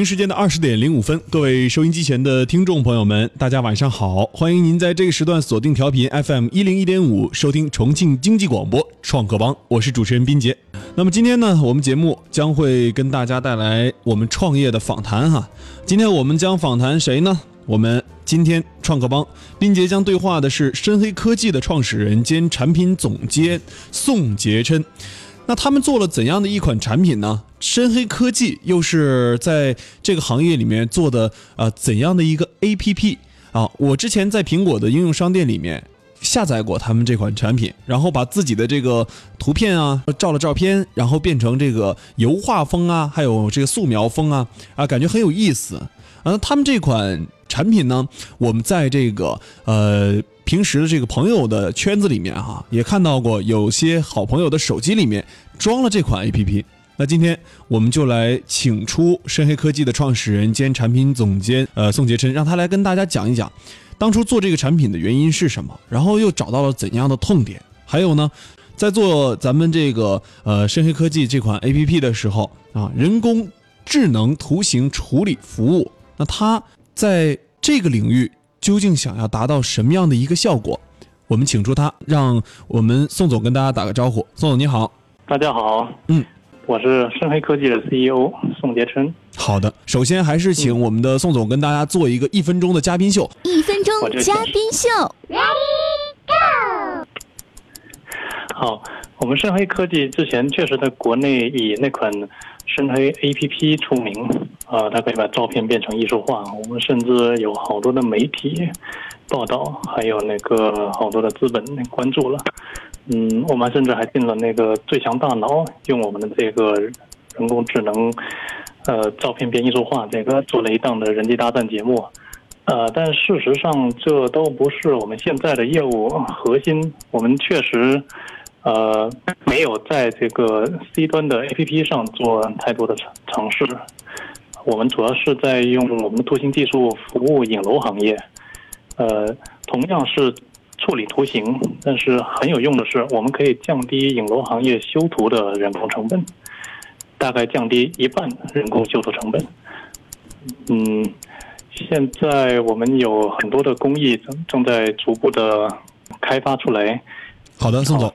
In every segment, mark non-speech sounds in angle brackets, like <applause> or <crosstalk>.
京时间的二十点零五分，各位收音机前的听众朋友们，大家晚上好！欢迎您在这个时段锁定调频 FM 一零一点五，收听重庆经济广播创客帮，我是主持人斌杰。那么今天呢，我们节目将会跟大家带来我们创业的访谈哈。今天我们将访谈谁呢？我们今天创客帮斌杰将对话的是深黑科技的创始人兼产品总监宋杰琛。那他们做了怎样的一款产品呢？深黑科技又是在这个行业里面做的呃怎样的一个 A P P 啊？我之前在苹果的应用商店里面下载过他们这款产品，然后把自己的这个图片啊照了照片，然后变成这个油画风啊，还有这个素描风啊啊，感觉很有意思。啊，他们这款产品呢，我们在这个呃。平时的这个朋友的圈子里面哈，也看到过有些好朋友的手机里面装了这款 A P P。那今天我们就来请出深黑科技的创始人兼产品总监呃宋杰琛，让他来跟大家讲一讲当初做这个产品的原因是什么，然后又找到了怎样的痛点。还有呢，在做咱们这个呃深黑科技这款 A P P 的时候啊，人工智能图形处理服务，那它在这个领域。究竟想要达到什么样的一个效果？我们请出他，让我们宋总跟大家打个招呼。宋总你好，大家好，嗯，我是深黑科技的 CEO 宋杰琛。好的，首先还是请我们的宋总跟大家做一个一分钟的嘉宾秀。一分钟嘉宾秀，Ready Go！好，我们深黑科技之前确实在国内以那款深黑 APP 出名。啊，它可以把照片变成艺术化。我们甚至有好多的媒体报道，还有那个好多的资本关注了。嗯，我们甚至还进了那个《最强大脑》，用我们的这个人工智能，呃，照片变艺术化，这个做了一档的人机大战节目。呃，但事实上，这都不是我们现在的业务核心。我们确实，呃，没有在这个 C 端的 APP 上做太多的尝尝试。我们主要是在用我们的图形技术服务影楼行业，呃，同样是处理图形，但是很有用的是，我们可以降低影楼行业修图的人工成本，大概降低一半人工修图成本。嗯，现在我们有很多的工艺正正在逐步的开发出来。好的，宋总。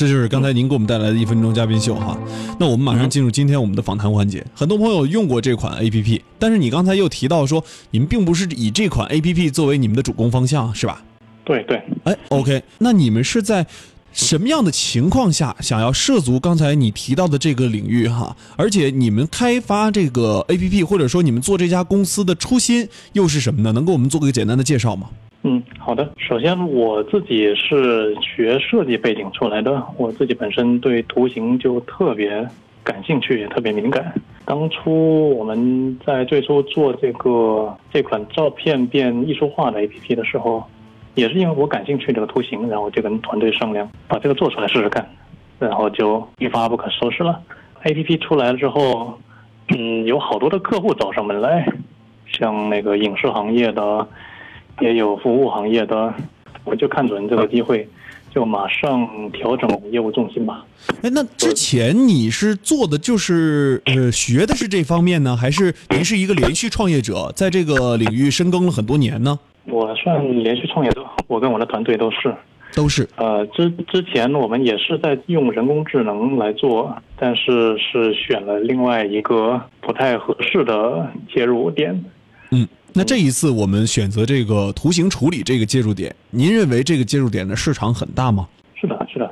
这就是刚才您给我们带来的一分钟嘉宾秀哈，那我们马上进入今天我们的访谈环节。很多朋友用过这款 A P P，但是你刚才又提到说，你们并不是以这款 A P P 作为你们的主攻方向，是吧？对对。哎，OK，那你们是在什么样的情况下想要涉足刚才你提到的这个领域哈？而且你们开发这个 A P P，或者说你们做这家公司的初心又是什么呢？能给我们做个简单的介绍吗？嗯，好的。首先，我自己是学设计背景出来的，我自己本身对图形就特别感兴趣，也特别敏感。当初我们在最初做这个这款照片变艺术化的 APP 的时候，也是因为我感兴趣这个图形，然后就跟团队商量，把这个做出来试试看，然后就一发不可收拾了。APP 出来了之后，嗯，有好多的客户找上门来，像那个影视行业的。也有服务行业的，我就看准这个机会，就马上调整业务重心吧。哎，那之前你是做的就是呃学的是这方面呢，还是您是一个连续创业者，在这个领域深耕了很多年呢？我算连续创业者，我跟我的团队都是，都是。呃，之之前我们也是在用人工智能来做，但是是选了另外一个不太合适的切入点。嗯。那这一次我们选择这个图形处理这个接入点，您认为这个接入点的市场很大吗？是的，是的。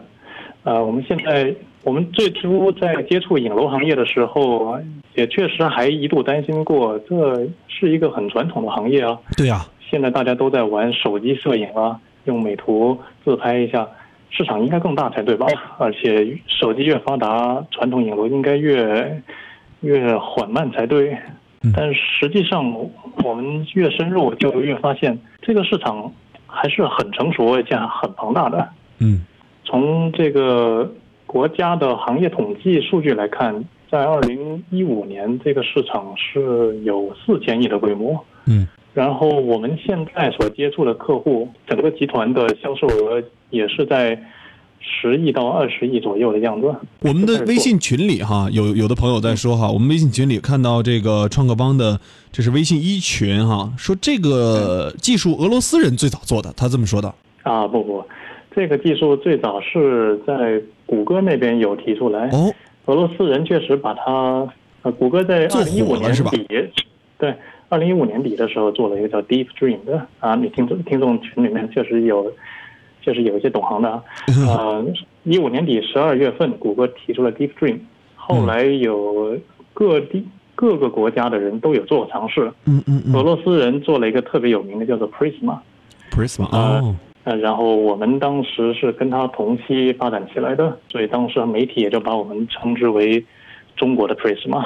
呃，我们现在我们最初在接触影楼行业的时候，也确实还一度担心过，这是一个很传统的行业啊。对呀。现在大家都在玩手机摄影啊，用美图自拍一下，市场应该更大才对吧？而且手机越发达，传统影楼应该越越缓慢才对。但实际上，我们越深入，就越发现这个市场还是很成熟而且很庞大的。嗯，从这个国家的行业统计数据来看，在二零一五年，这个市场是有四千亿的规模。嗯，然后我们现在所接触的客户，整个集团的销售额也是在十亿到二十亿左右的样子。我们的微信群里哈，有有的朋友在说哈，我们微信群里看到这个创客邦的，这是微信一群哈，说这个技术俄罗斯人最早做的，他这么说的。啊不不，这个技术最早是在谷歌那边有提出来。哦，俄罗斯人确实把它，呃，谷歌在二零一五年底，对，二零一五年底的时候做了一个叫 Deep Dream 的啊，你听众听众群里面确实有。就是有一些懂行的啊，呃，一五年底十二月份，谷歌提出了 Deep Dream，后来有各地各个国家的人都有做过尝试。嗯嗯俄罗斯人做了一个特别有名的，叫做 Prisma。Prisma 哦。呃，然后我们当时是跟他同期发展起来的，所以当时媒体也就把我们称之为中国的 Prisma。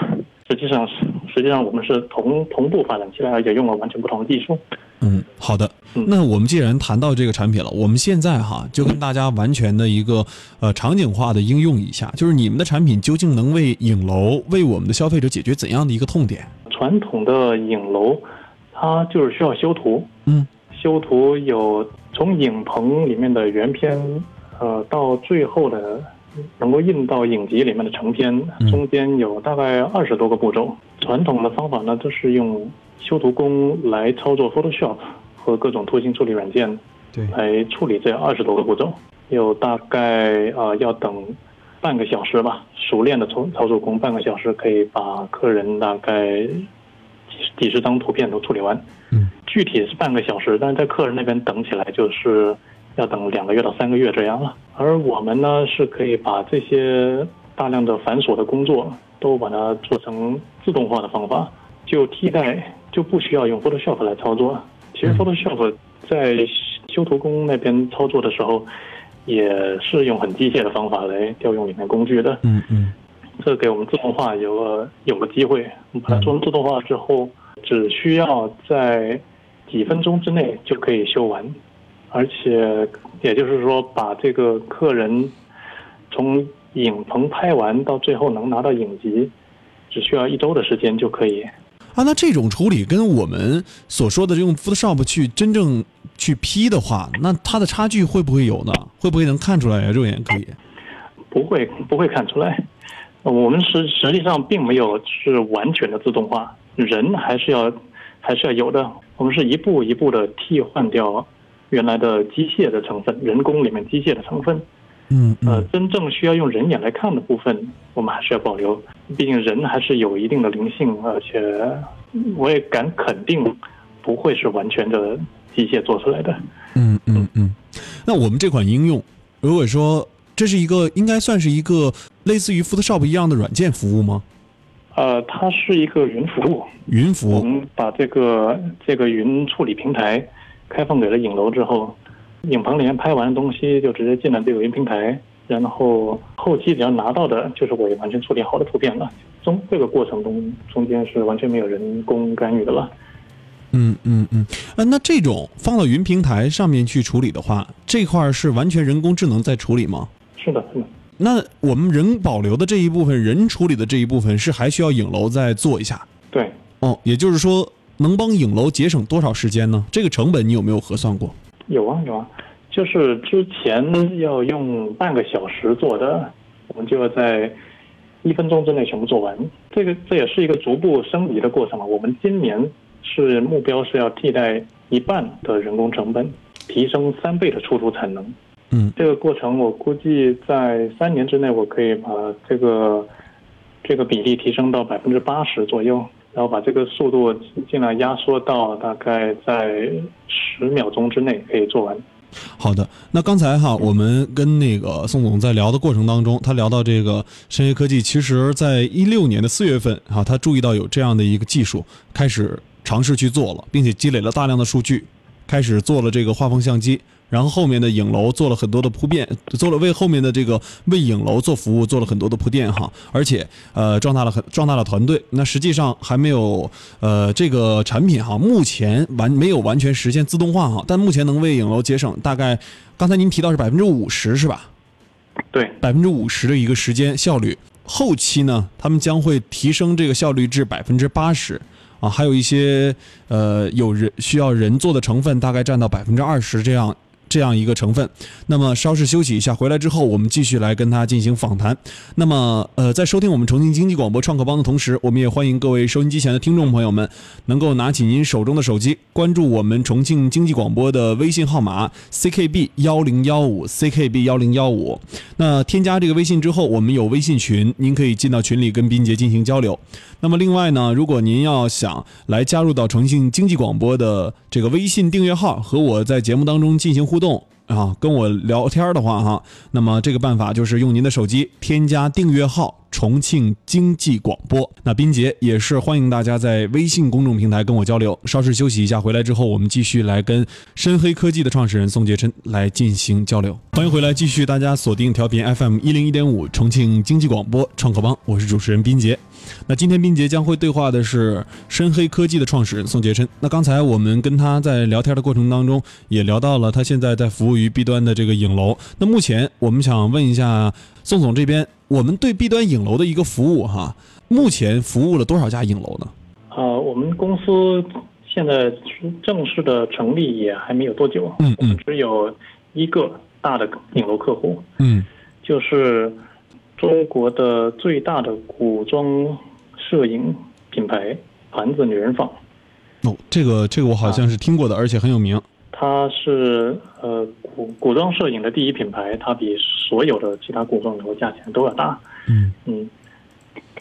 实际上，实际上我们是同同步发展起来，而且用了完全不同的技术。嗯，好的。那我们既然谈到这个产品了，我们现在哈就跟大家完全的一个呃场景化的应用一下，就是你们的产品究竟能为影楼、为我们的消费者解决怎样的一个痛点？传统的影楼，它就是需要修图。嗯，修图有从影棚里面的原片，呃，到最后的。能够印到影集里面的成片，中间有大概二十多个步骤。传统的方法呢，就是用修图工来操作 Photoshop 和各种图形处理软件，对，来处理这二十多个步骤。有大概啊要等半个小时吧，熟练的操操作工半个小时可以把客人大概几几十张图片都处理完。嗯，具体是半个小时，但是在客人那边等起来就是。要等两个月到三个月这样了，而我们呢是可以把这些大量的繁琐的工作都把它做成自动化的方法，就替代就不需要用 Photoshop 来操作。其实 Photoshop 在修图工那边操作的时候，也是用很机械的方法来调用里面工具的。嗯嗯，这给我们自动化有了有了机会。我们把它做成自动化之后，只需要在几分钟之内就可以修完。而且，也就是说，把这个客人从影棚拍完到最后能拿到影集，只需要一周的时间就可以。啊，那这种处理跟我们所说的用 Photoshop 去真正去 P 的话，那它的差距会不会有呢？会不会能看出来呀？肉眼可以？不会，不会看出来。我们实实际上并没有是完全的自动化，人还是要还是要有的。我们是一步一步的替换掉。原来的机械的成分，人工里面机械的成分，嗯，呃，真正需要用人眼来看的部分，我们还是要保留。毕竟人还是有一定的灵性，而且我也敢肯定，不会是完全的机械做出来的。嗯嗯嗯。那我们这款应用，如果说这是一个应该算是一个类似于 Photoshop 一样的软件服务吗？呃，它是一个云服务。云服务。我们把这个这个云处理平台。开放给了影楼之后，影棚里面拍完的东西就直接进了这个云平台，然后后期只要拿到的就是我完全处理好的图片了。中这个过程中中间是完全没有人工干预的了。嗯嗯嗯，啊，那这种放到云平台上面去处理的话，这块是完全人工智能在处理吗？是的，是的。那我们人保留的这一部分，人处理的这一部分是还需要影楼再做一下？对。哦，也就是说。能帮影楼节省多少时间呢？这个成本你有没有核算过？有啊有啊，就是之前要用半个小时做的，我们就要在一分钟之内全部做完。这个这也是一个逐步升级的过程嘛。我们今年是目标是要替代一半的人工成本，提升三倍的出图产能。嗯，这个过程我估计在三年之内，我可以把这个这个比例提升到百分之八十左右。然后把这个速度尽量压缩到大概在十秒钟之内可以做完。好的，那刚才哈，我们跟那个宋总在聊的过程当中，他聊到这个深业科技，其实在一六年的四月份啊，他注意到有这样的一个技术，开始尝试去做了，并且积累了大量的数据，开始做了这个画风相机。然后后面的影楼做了很多的铺垫，做了为后面的这个为影楼做服务做了很多的铺垫哈，而且呃壮大了很壮大了团队。那实际上还没有呃这个产品哈，目前完没有完全实现自动化哈，但目前能为影楼节省大概刚才您提到是百分之五十是吧？对，百分之五十的一个时间效率。后期呢，他们将会提升这个效率至百分之八十啊，还有一些呃有人需要人做的成分大概占到百分之二十这样。这样一个成分。那么稍事休息一下，回来之后我们继续来跟他进行访谈。那么呃，在收听我们重庆经济广播创客帮的同时，我们也欢迎各位收音机前的听众朋友们能够拿起您手中的手机，关注我们重庆经济广播的微信号码 ckb 幺零幺五 ckb 幺零幺五。那添加这个微信之后，我们有微信群，您可以进到群里跟斌杰进行交流。那么另外呢，如果您要想来加入到重庆经济广播的这个微信订阅号，和我在节目当中进行互动动啊，跟我聊天的话哈，那么这个办法就是用您的手机添加订阅号。重庆经济广播，那斌杰也是欢迎大家在微信公众平台跟我交流。稍事休息一下，回来之后我们继续来跟深黑科技的创始人宋杰琛来进行交流。欢迎回来，继续大家锁定调频 FM 一零一点五重庆经济广播创客帮，我是主持人斌杰。那今天斌杰将会对话的是深黑科技的创始人宋杰琛。那刚才我们跟他在聊天的过程当中，也聊到了他现在在服务于 B 端的这个影楼。那目前我们想问一下宋总这边。我们对 B 端影楼的一个服务哈，目前服务了多少家影楼呢？呃，我们公司现在正式的成立也还没有多久，嗯嗯，只有一个大的影楼客户，嗯，就是中国的最大的古装摄影品牌盘子女人坊。哦，这个这个我好像是听过的，而且很有名。它是呃古古装摄影的第一品牌，它比所有的其他古装楼价钱都要大。嗯嗯，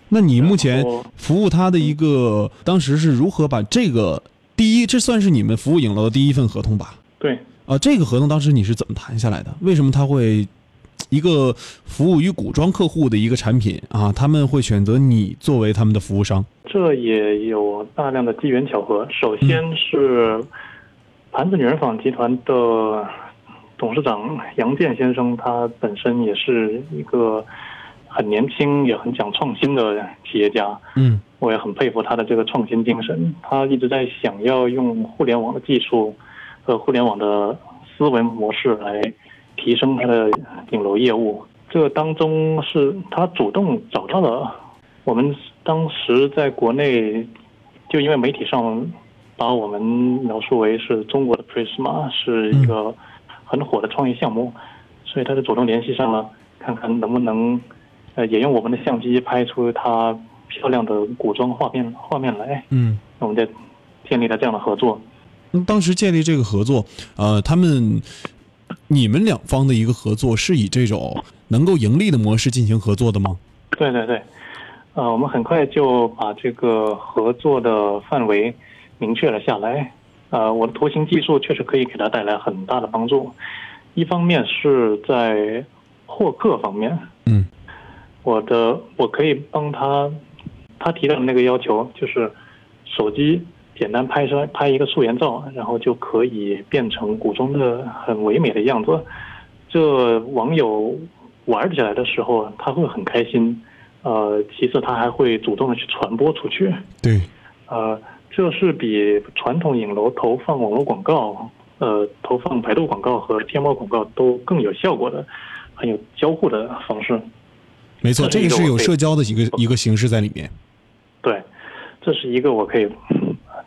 那你目前服务它的一个，当时是如何把这个第一，这算是你们服务影楼的第一份合同吧？对。啊，这个合同当时你是怎么谈下来的？为什么他会一个服务于古装客户的一个产品啊？他们会选择你作为他们的服务商？这也有大量的机缘巧合。首先是。盘子女人坊集团的董事长杨健先生，他本身也是一个很年轻也很讲创新的企业家。嗯，我也很佩服他的这个创新精神。他一直在想要用互联网的技术和互联网的思维模式来提升他的顶楼业务。这当中是他主动找到了我们当时在国内，就因为媒体上。把我们描述为是中国的 Prisma，是一个很火的创业项目，所以他就主动联系上了，看看能不能呃也用我们的相机拍出他漂亮的古装画面画面来。嗯，我们就建立了这样的合作。那当时建立这个合作，呃，他们你们两方的一个合作是以这种能够盈利的模式进行合作的吗？对对对，呃，我们很快就把这个合作的范围。明确了下来，呃，我的图形技术确实可以给他带来很大的帮助。一方面是在获客方面，嗯，我的我可以帮他，他提到的那个要求就是手机简单拍摄拍一个素颜照，然后就可以变成古装的很唯美的样子。这网友玩起来的时候他会很开心，呃，其次他还会主动的去传播出去。对，呃。这是比传统影楼投放网络广告，呃，投放百度广告和天猫广告都更有效果的，很有交互的方式。没错，这个是有社交的一个一个形式在里面。对，这是一个我可以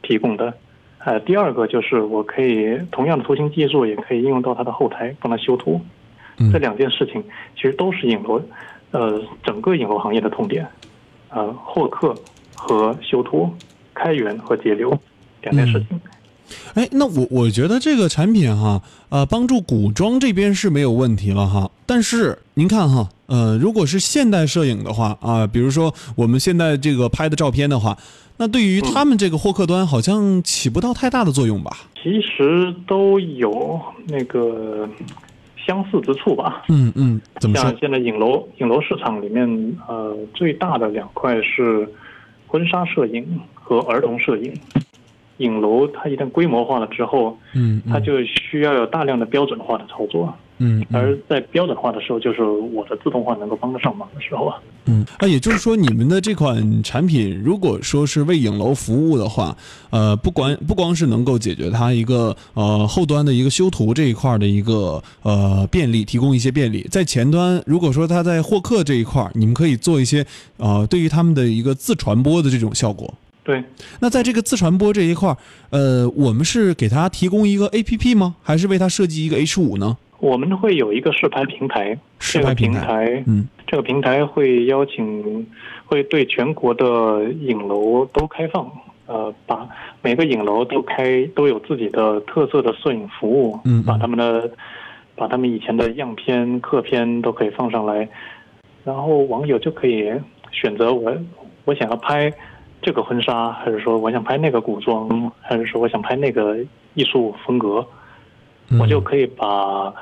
提供的。呃，第二个就是我可以同样的图形技术也可以应用到它的后台帮它修图。这两件事情其实都是影楼，呃，整个影楼行业的痛点，呃，获客和修图。开源和节流两件事情。哎，那我我觉得这个产品哈，呃，帮助古装这边是没有问题了哈。但是您看哈，呃，如果是现代摄影的话啊，比如说我们现在这个拍的照片的话，那对于他们这个获客端好像起不到太大的作用吧？其实都有那个相似之处吧。嗯嗯，怎么说？像现在影楼影楼市场里面，呃，最大的两块是婚纱摄影。和儿童摄影，影楼它一旦规模化了之后，嗯，它就需要有大量的标准化的操作，嗯，而在标准化的时候，就是我的自动化能够帮得上忙的时候啊，嗯，那，也就是说，你们的这款产品，如果说是为影楼服务的话，呃，不管不光是能够解决它一个呃后端的一个修图这一块的一个呃便利，提供一些便利，在前端，如果说它在获客这一块，你们可以做一些呃对于他们的一个自传播的这种效果。对，那在这个自传播这一块儿，呃，我们是给他提供一个 A P P 吗？还是为他设计一个 H 五呢？我们会有一个试拍平台，试拍平台平台，嗯，这个平台会邀请，会对全国的影楼都开放，呃，把每个影楼都开都有自己的特色的摄影服务，嗯嗯把他们的把他们以前的样片、客片都可以放上来，然后网友就可以选择我我想要拍这个婚纱，还是说我想拍那个古装，还是说我想拍那个艺术风格，嗯我就可以把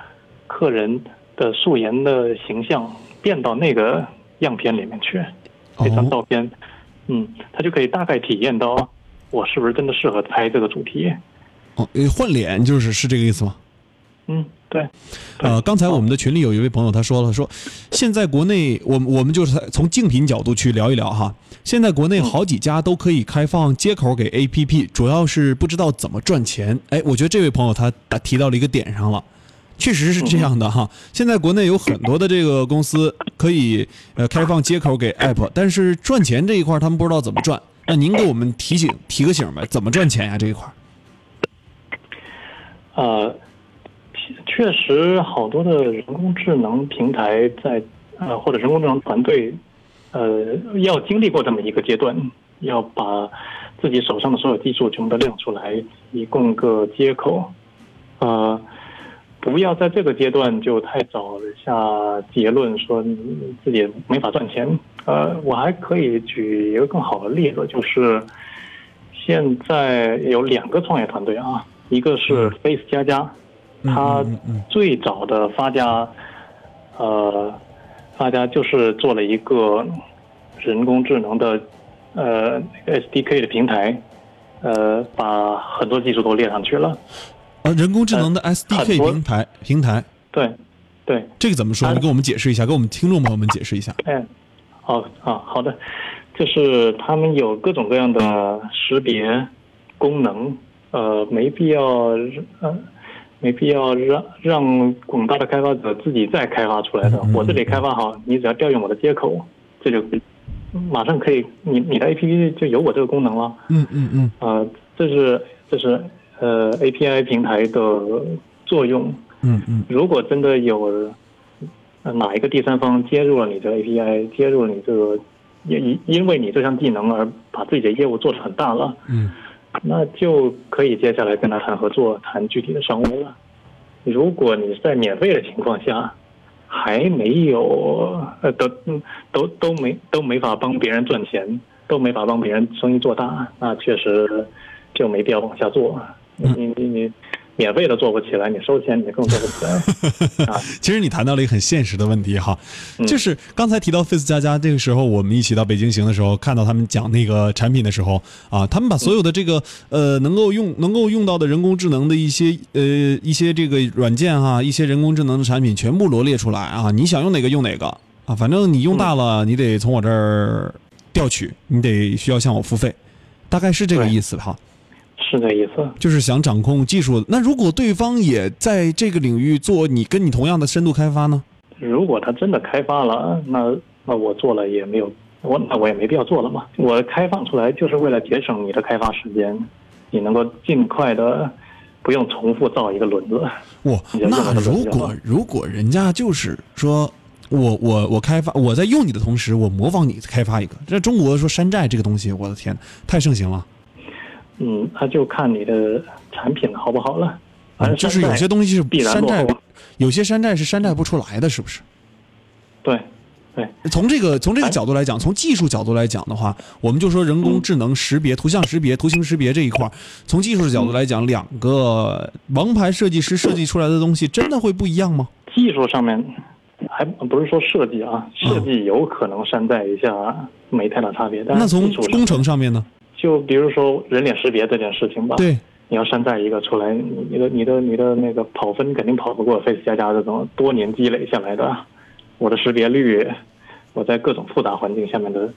客人的素颜的形象变到那个样片里面去，这张哦照片，嗯，他就可以大概体验到我是不是真的适合拍这个主题。哦，呃换脸就是是这个意思吗？嗯，对，呃，刚才我们的群里有一位朋友他说了，说现在国内我们我们就是从竞品角度去聊一聊哈。现在国内好几家都可以开放接口给 APP，主要是不知道怎么赚钱。哎，我觉得这位朋友他打提到了一个点上了。确实是这样的哈，<laughs> 现在国内有很多的这个公司可以呃开放接口给 App，但是赚钱这一块他们不知道怎么赚。那您给我们提醒提个醒呗，怎么赚钱呀、这一块？呃，确确实好多的人工智能平台在呃或者人工智能团队，呃要经历过这么一个阶段，要把自己手上的所有技术全部都亮出来，以供个接口，呃。不要在这个阶段就太早下结论说自己没法赚钱。呃，我还可以举一个更好的例子，就是现在有两个创业团队啊，一个是 Face 加加，它嗯嗯最早的发家，呃，发家就是做了一个人工智能的呃 SDK 的平台，呃，把很多技术都列上去了。呃，人工智能的 SDK 平台平台，对，对，这个怎么说？它你给我们解释一下，给我们听众朋友们解释一下。哎，好啊，好的，就是他们有各种各样的识别功能，呃，没必要呃，没必要让让广大的开发者自己再开发出来的。嗯我这里开发好，你只要调用我的接口，这就马上可以，你你的 APP 就有我这个功能了。嗯嗯嗯啊，这是这是呃 API 平台的作用。嗯嗯如果真的有呃哪一个第三方接入了你的 API，接入了你这个，因因因为你这项技能而把自己的业务做得很大了，嗯那就可以接下来跟他谈合作，谈具体的商务了。如果你在免费的情况下，还没有呃都都都没都没法帮别人赚钱，都没法帮别人生意做大，那确实就没必要往下做。你你你你免费的做不起来，你收钱你更做不起来。<laughs> 啊。其实你谈到了一个很现实的问题哈，嗯。就是刚才提到 Face 加加，这个时候我们一起到北京行的时候，看到他们讲那个产品的时候啊，他们把所有的这个呃能够用能够用到的人工智能的一些呃一些这个软件哈、一些人工智能的产品全部罗列出来啊，你想用哪个用哪个。啊，反正你用大了，你得从我这儿调取，你得需要向我付费，大概是这个意思哈。是这意思。就是想掌控技术。那如果对方也在这个领域做你跟你同样的深度开发呢？如果他真的开发了，那那我做了也没有，我那我也没必要做了嘛。我开放出来就是为了节省你的开发时间，你能够尽快的不用重复造一个轮子。哇，你就用那如果如果人家就是说。我我我开发，我在用你的同时，我模仿你开发一个。这中国说山寨这个东西，我的天，太盛行了。嗯，那就看你的产品好不好了。反正就是有些东西是必然落山寨，有些山寨是山寨不出来的，是不是？对对，从这个从这个哎角度来讲，从技术角度来讲的话，我们就说人工智能识别、图像识别、图形识别这一块儿，从技术的角度来讲，两个王牌设计师设计出来的东西，真的会不一样吗？技术上面还不是说设计啊，设计有可能山寨一下，没太大差别。但那从工程上面呢？就比如说人脸识别这件事情吧，对，你要山寨一个出来，你你的你的你的那个跑分肯定跑不过 Face 加加这种多年积累下来的，我的识别率，我在各种复杂环境下面的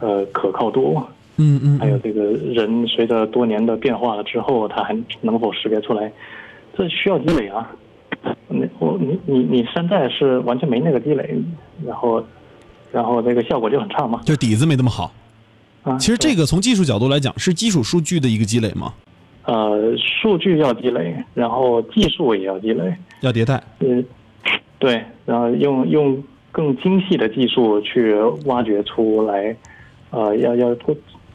呃可靠度，嗯嗯，还有这个人随着多年的变化了之后，他还能否识别出来，这需要积累啊。你我你你你山寨是完全没那个积累，然后然后这个效果就很差嘛。就底子没那么好。啊，其实这个从技术角度来讲，是基础数据的一个积累吗？呃，数据要积累，然后技术也要积累，要迭代。嗯，对，然后用用更精细的技术去挖掘出来，呃，要要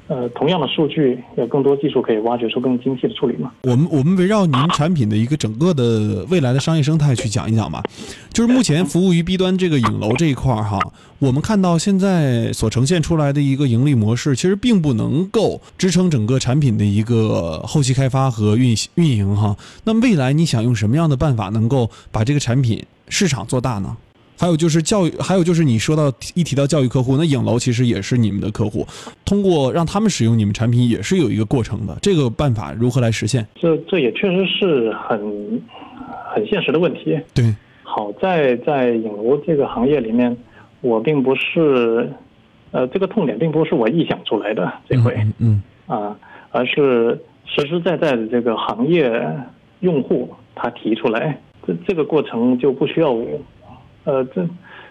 呃同样的数据，有更多技术可以挖掘出更精细的处理嘛。我们我们围绕您产品的一个整个的未来的商业生态去讲一讲吧。就是目前服务于 B 端这个影楼这一块儿哈，我们看到现在所呈现出来的一个盈利模式，其实并不能够支撑整个产品的一个后期开发和运行运营哈。那未来你想用什么样的办法能够把这个产品市场做大呢？还有就是教育，还有就是你说到一提到教育客户，那影楼其实也是你们的客户，通过让他们使用你们产品也是有一个过程的。这个办法如何来实现？这这也确实是很很现实的问题。对，好在在影楼这个行业里面，我并不是，呃，这个痛点并不是我臆想出来的这回嗯嗯啊，而是实实在在的这个行业用户他提出来，这这个过程就不需要我，呃，这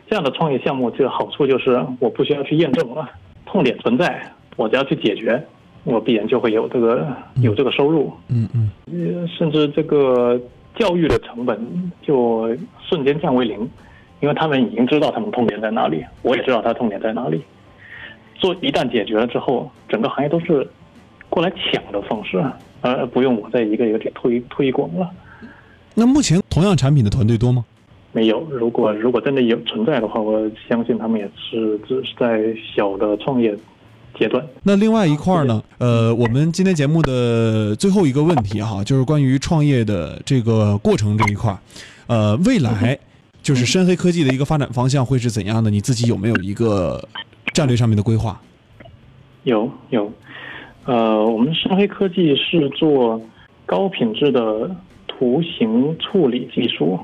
这样的创业项目，这个好处就是我不需要去验证了，痛点存在，我只要去解决，我必然就会有这个有这个收入。嗯嗯呃，甚至这个教育的成本就瞬间降为零，因为他们已经知道他们痛点在哪里，我也知道他痛点在哪里。做一旦解决了之后，整个行业都是过来抢的方式，而不用我再一个一个去推推广了。那目前同样产品的团队多吗？没有，如果如果真的有存在的话，我相信他们也是只是在小的创业阶段。那另外一块儿呢？呃，我们今天节目的最后一个问题哈，就是关于创业的这个过程这一块儿，呃，未来就是深黑科技的一个发展方向会是怎样的？你自己有没有一个战略上面的规划？有有，呃，我们深黑科技是做高品质的图形处理技术，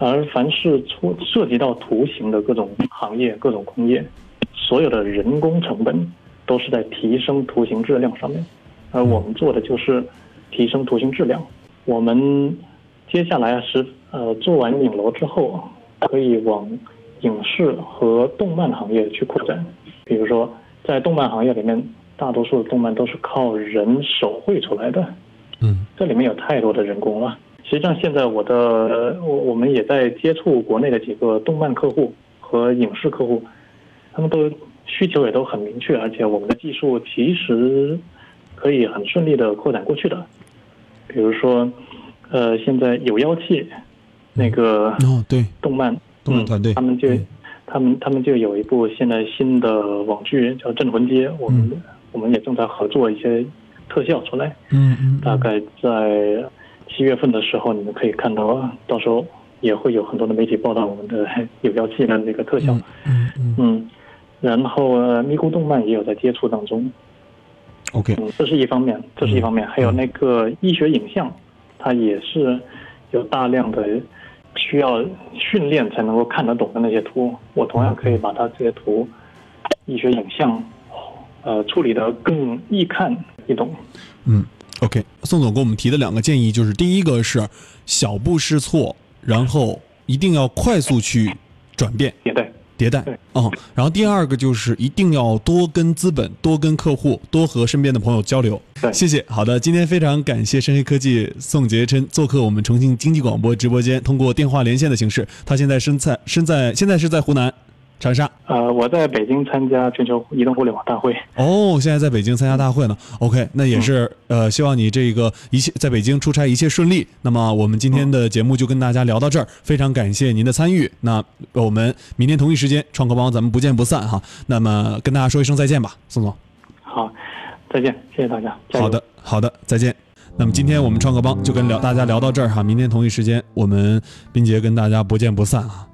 而凡是出涉及到图形的各种行业、各种工业，所有的人工成本都是在提升图形质量上面，而我们做的就是提升图形质量。我们接下来是呃做完影楼之后，可以往影视和动漫行业去扩展，比如说。在动漫行业里面，大多数的动漫都是靠人手绘出来的，嗯这里面有太多的人工了。实际上，现在我的呃我我们也在接触国内的几个动漫客户和影视客户，他们都需求也都很明确，而且我们的技术其实可以很顺利的扩展过去的。比如说，呃，现在有妖气那个哦，对，动漫动漫团队。嗯他们就嗯他们他们就有一部现在新的网剧叫《镇魂街》，我们、我们也正在合作一些特效出来，嗯嗯。大概在七月份的时候，你们可以看到，到时候也会有很多的媒体报道我们的 <laughs> 有妖气的那个特效。嗯嗯嗯，然后呃咪咕动漫也有在接触当中，，OK，嗯，这是一方面，这是一方面，还有那个医学影像，它也是有大量的需要训练才能够看得懂的那些图，我同样可以把它这些图医学影像，呃，处理得更易看易懂。嗯，OK，宋总给我们提的两个建议就是，第一个是小步试错，然后一定要快速去转变。迭代，迭代对，哦，然后第二个就是一定要多跟资本、多跟客户、多和身边的朋友交流。对谢谢。好的，今天非常感谢深黑科技宋杰琛做客我们重庆经济广播直播间，通过电话连线的形式，他现在身在身在现在是在湖南长沙。呃，我在北京参加全球移动互联网大会，哦，现在在北京参加大会呢。OK，那也是、呃，希望你这个一切在北京出差一切顺利。那么我们今天的节目就跟大家聊到这儿，非常感谢您的参与。那我们明天同一时间创客帮咱们不见不散哈。那么跟大家说一声再见吧，宋总。好，再见，谢谢大家，好的，好的，再见。那么今天我们创客帮就跟聊大家聊到这儿哈，明天同一时间我们斌杰跟大家不见不散啊。